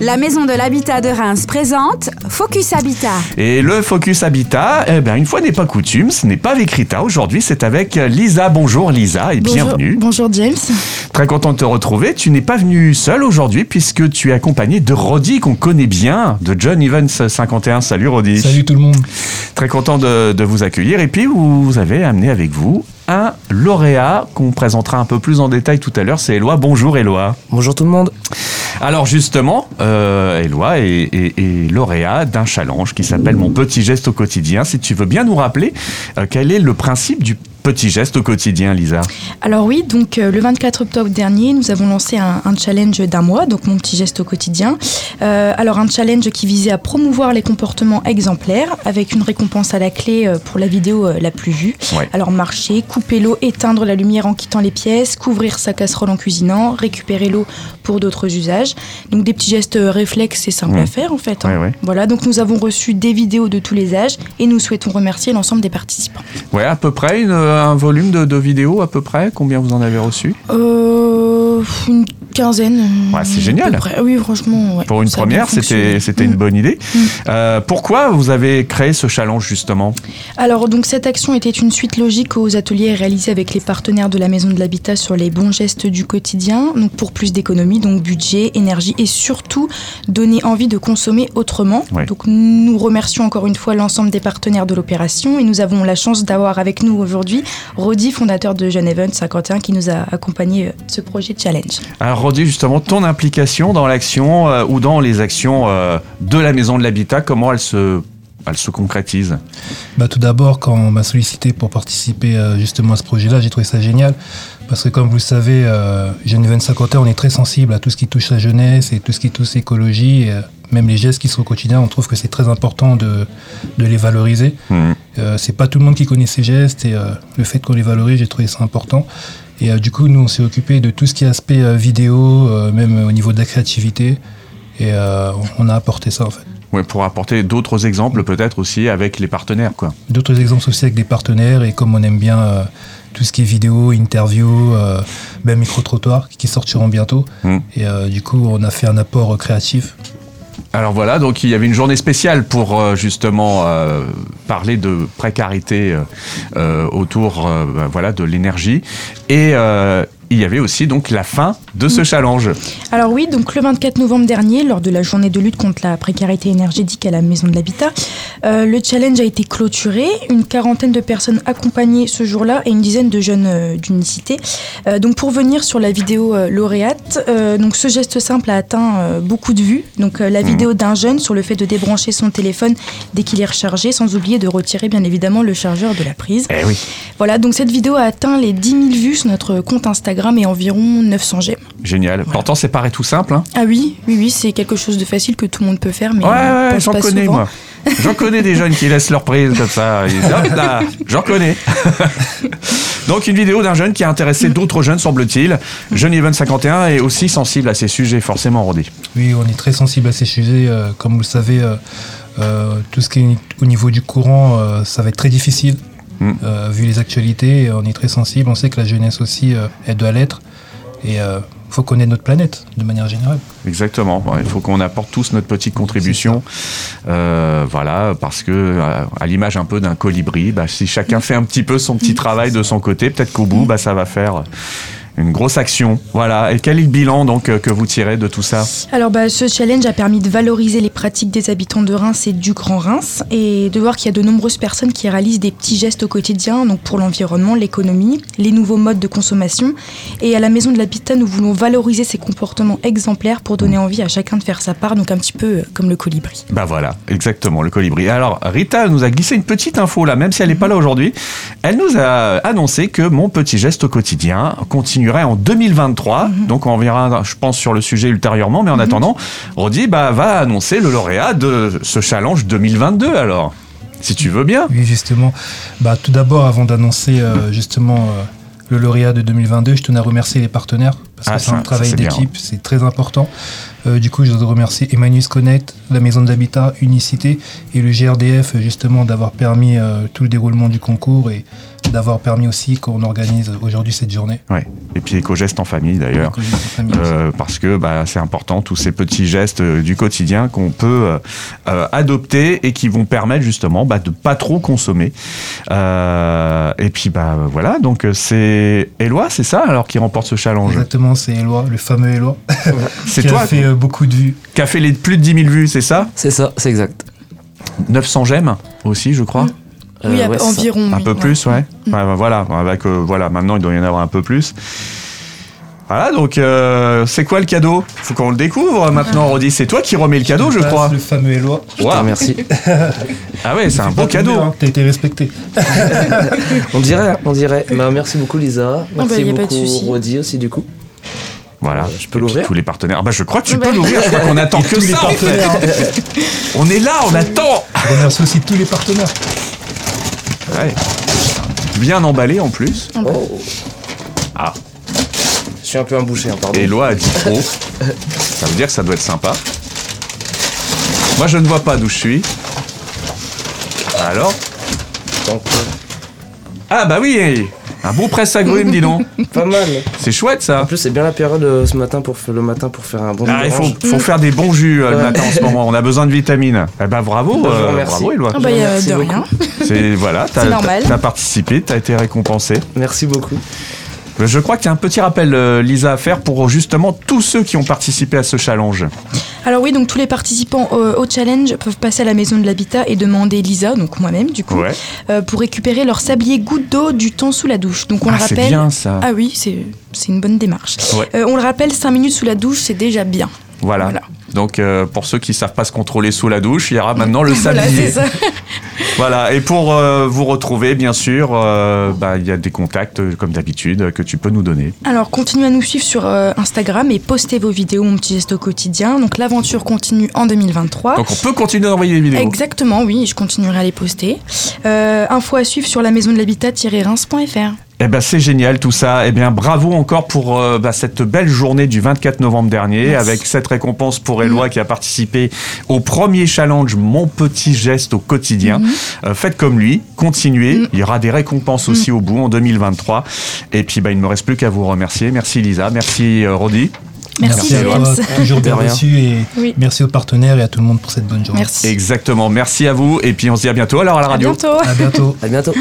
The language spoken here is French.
La Maison de l'Habitat de Reims présente Focus Habitat. Et le Focus Habitat, eh bien, une fois n'est pas coutume, ce n'est pas avec Rita. Aujourd'hui, c'est avec Lisa. Bonjour Lisa et bienvenue. Bonjour James. Très content de te retrouver. Tu n'es pas venu seul aujourd'hui puisque tu es accompagné de Roddy qu'on connaît bien, de John Evans 51. Salut Roddy. Salut tout le monde. Très content de, de vous accueillir. Et puis, vous avez amené avec vous un lauréat qu'on présentera un peu plus en détail tout à l'heure. C'est Eloi. Bonjour Eloi. Bonjour tout le monde. Alors justement, euh, Eloi est, est- lauréat d'un challenge qui s'appelle Mon petit geste au quotidien. Si tu veux bien nous rappeler euh, quel est le principe du petit geste au quotidien, Lisa Alors oui, donc euh, le 24 octobre dernier, nous avons lancé un, un challenge d'un mois, donc mon petit geste au quotidien. Euh, alors un challenge qui visait à promouvoir les comportements exemplaires avec une récompense à la clé euh, pour la vidéo la plus vue. Ouais. Alors marcher, couper l'eau, éteindre la lumière en quittant les pièces, couvrir sa casserole en cuisinant, récupérer l'eau pour d'autres usages. Donc des petits gestes réflexes et simples Ouais. à faire en fait. hein. Ouais. Voilà, donc nous avons reçu des vidéos de tous les âges et nous souhaitons remercier l'ensemble des participants. Ouais, à peu près, une- un volume de, vidéos, à peu près? Combien vous en avez reçu? Euh, quinzaine. Ouais, c'est génial. près. Oui, franchement. ouais, Pour une première, c'était c'était une bonne idée. Mm. Euh, pourquoi vous avez créé ce challenge justement? Alors, donc, cette action était une suite logique aux ateliers réalisés avec les partenaires de la Maison de l'Habitat sur les bons gestes du quotidien. Donc, pour plus d'économie, donc budget, énergie et surtout donner envie de consommer autrement. Ouais. Donc, nous remercions encore une fois l'ensemble des partenaires de l'opération et nous avons la chance d'avoir avec nous aujourd'hui Rodi, fondateur de Jeune Event 51, qui nous a accompagnés euh, ce projet challenge. Alors Justement, ton implication dans l'action euh, ou dans les actions euh, de la Maison de l'Habitat, comment elle se, elle se concrétise? Bah, tout d'abord, quand on m'a sollicité pour participer euh, justement à ce projet-là, j'ai trouvé ça génial. Parce que comme vous le savez, euh, Jeune Event 51, on est très sensible à tout ce qui touche la jeunesse et tout ce qui touche l'écologie. et, euh, même les gestes qui sont au quotidien, on trouve que c'est très important de, de les valoriser. Euh, c'est pas tout le monde qui connaît ces gestes et le fait qu'on les valorise, j'ai trouvé ça important. Et euh, du coup, nous, on s'est occupé de tout ce qui est aspect euh, vidéo, euh, même au niveau de la créativité. Et on a apporté ça en fait. Ouais, pour apporter d'autres exemples peut-être aussi avec les partenaires. Quoi. D'autres exemples aussi avec des partenaires et comme on aime bien tout ce qui est vidéo, interview, même micro-trottoir qui sortiront bientôt. Mm. Et du coup, on a fait un apport créatif. Alors voilà, donc il y avait une journée spéciale pour euh, justement euh, parler de précarité euh, autour ben, voilà, de l'énergie. Et il y avait aussi donc la fin de ce challenge. Alors oui, donc le 24 novembre dernier, lors de la journée de lutte contre la précarité énergétique à la Maison de l'Habitat, euh, le challenge a été clôturé. Une quarantaine de personnes accompagnées ce jour-là et une dizaine de jeunes euh, d'unicité. Euh, donc pour venir sur la vidéo euh, lauréate, donc ce geste simple a atteint beaucoup de vues. Donc la vidéo d'un jeune sur le fait de débrancher son téléphone dès qu'il est rechargé, sans oublier de retirer bien évidemment le chargeur de la prise. Eh oui, Voilà, donc cette vidéo a atteint les 10 000 vues sur notre compte Instagram et environ 900 j'aime. Génial. Pourtant, c'est paraît tout simple. Hein. Ah oui, oui, oui, c'est quelque chose de facile que tout le monde peut faire, mais Ouais, ouais, j'en connais, souvent. moi. J'en connais des jeunes qui laissent leur prise comme ça. J'en connais. Donc, une vidéo d'un jeune qui a intéressé d'autres jeunes, semble-t-il. Jeune Even 51 est aussi sensible à ces sujets, forcément, Roddy. Oui, on est très sensible à ces sujets. euh, comme vous le savez, euh, euh, tout ce qui est au niveau du courant, euh, ça va être très difficile. Mm. Euh, vu les actualités, on est très sensible. On sait que la jeunesse aussi, euh, elle doit l'être. Et faut connaître notre planète de manière générale. Exactement. Il faut qu'on apporte tous notre petite contribution. Euh, voilà, parce que euh, à l'image un peu d'un colibri, bah, si chacun fait un petit peu son petit travail de son côté, peut-être qu'au bout, bah, ça va faire une grosse action. Voilà. Et quel est le bilan donc euh, que vous tirez de tout ça Alors bah, ce challenge a permis de valoriser les pratiques des habitants de Reims et du Grand Reims et de voir qu'il y a de nombreuses personnes qui réalisent des petits gestes au quotidien, donc pour l'environnement, l'économie, les nouveaux modes de consommation. Et à la Maison de l'Habitat, nous voulons valoriser ces comportements exemplaires pour donner envie à chacun de faire sa part, donc un petit peu euh, comme le colibri. Bah voilà, exactement, le colibri. Alors, Rita nous a glissé une petite info là, même si elle n'est pas là aujourd'hui. Elle nous a annoncé que mon petit geste au quotidien en 2023. Donc, on verra, je pense, sur le sujet ultérieurement. Mais en attendant, Rodi bah, va annoncer le lauréat de ce challenge 2022 alors. Si tu veux bien. Oui, justement. Bah, tout d'abord, avant d'annoncer euh, justement euh, le lauréat de 2022, je tenais à remercier les partenaires parce Ah, que c'est un travail d'équipe, c'est très important. Euh, du coup, je voudrais remercier Emmanuel Connect, la Maison d'Habitat, Unicité et le GRDF justement d'avoir permis tout le déroulement du concours et d'avoir permis aussi qu'on organise aujourd'hui cette journée. Ouais. Et puis éco-gestes en famille d'ailleurs. Éco-gestes en famille aussi. Euh, parce que bah, c'est important, tous ces petits gestes euh, du quotidien qu'on peut euh, adopter et qui vont permettre justement bah, de pas trop consommer. Euh, et puis bah voilà, donc c'est Éloi, c'est ça alors qui remporte ce challenge? Exactement, c'est Éloi, le fameux Éloi, C'est qui toi a fait euh, beaucoup de vues. qui a fait les plus de 10 000 vues, c'est ça? C'est ça, c'est exact. 900 j'aime aussi, je crois. oui, Euh, ouais, c'est ça. environ. Un oui, peu ouais. plus, ouais. Ouais, bah, voilà, avec, euh, voilà, maintenant il doit y en avoir un peu plus. Voilà, donc euh, c'est quoi le cadeau? Faut qu'on le découvre maintenant, Rodi. C'est toi qui remets le cadeau, je crois. Le fameux Éloi. Je te Wow. remercie. Ah ouais, c'est un beau cadeau. hein, T'as été respecté. On dirait, on dirait. Bah, merci beaucoup Lisa. bah, Merci beaucoup. Rodi aussi du coup. Voilà. Je peux l'ouvrir Tous les partenaires. Ah bah je crois que tu Bah. peux l'ouvrir. Je crois qu'on attend que Tous les ça. fait. partenaires. On est là, on attend. Je remercie aussi tous les partenaires. Ouais. Bien emballé en plus. Oh. Ah. Je suis un peu embouché, hein, pardon. Éloi a dit trop. Ça veut dire que ça doit être sympa. Moi je ne vois pas d'où je suis. Alors Donc, euh, Ah bah oui Un beau presse-agrumes, dis donc. pas mal. C'est chouette En ça. plus, c'est bien la période euh, ce matin pour, le matin pour faire un bon Ah, il faut, faire des bons jus euh, le matin en ce moment. On a besoin de vitamines. Eh ben bravo, Bah, euh, bravo Éloi. Ah bah, de beaucoup. rien. C'est voilà, t'as participé, t'as été récompensé. Merci beaucoup. Je crois qu'il y a un petit rappel, euh, Lisa, à faire pour justement tous ceux qui ont participé à ce challenge. Alors oui, donc tous les participants euh, au challenge peuvent passer à la maison de l'habitat et demander Lisa, donc moi-même du coup, Ouais. euh, pour récupérer leur sablier goutte d'eau du temps sous la douche. Donc on Ah, le c'est rappelle. bien ça. Ah oui, c'est c'est une bonne démarche. Ouais. Euh, on le rappelle, 5 minutes sous la douche, c'est déjà bien. Voilà. Voilà. Donc euh, pour ceux qui savent pas se contrôler sous la douche, il y aura maintenant le Voilà, sablier. c'est ça. Voilà. Et pour euh, vous retrouver, bien sûr, euh, bah, il y a des contacts euh, comme d'habitude que tu peux nous donner. Alors continuez à nous suivre sur euh, Instagram et postez vos vidéos, mon petit geste au quotidien. Donc l'aventure continue en 2023. Donc on peut continuer d'envoyer des vidéos. Exactement, oui, je continuerai à les poster. Info à suivre sur la maison de l'habitat-reims.fr. Eh ben c'est génial tout ça. Eh bien bravo encore pour euh, bah, cette belle journée du 24 novembre dernier Merci. avec cette récompense pour Éloi qui a participé au premier challenge Mon petit geste au quotidien. Euh, faites comme lui, continuez. Il y aura des récompenses aussi au bout en 2023. Et puis bah, il ne me reste plus qu'à vous remercier. Merci Lisa, merci euh, Rodi. Merci, à toi, toujours bien reçu et Oui. merci aux partenaires et à tout le monde pour cette bonne journée. Merci. Exactement. Merci à vous et puis on se dit à bientôt alors à la À radio. bientôt. À bientôt. À bientôt.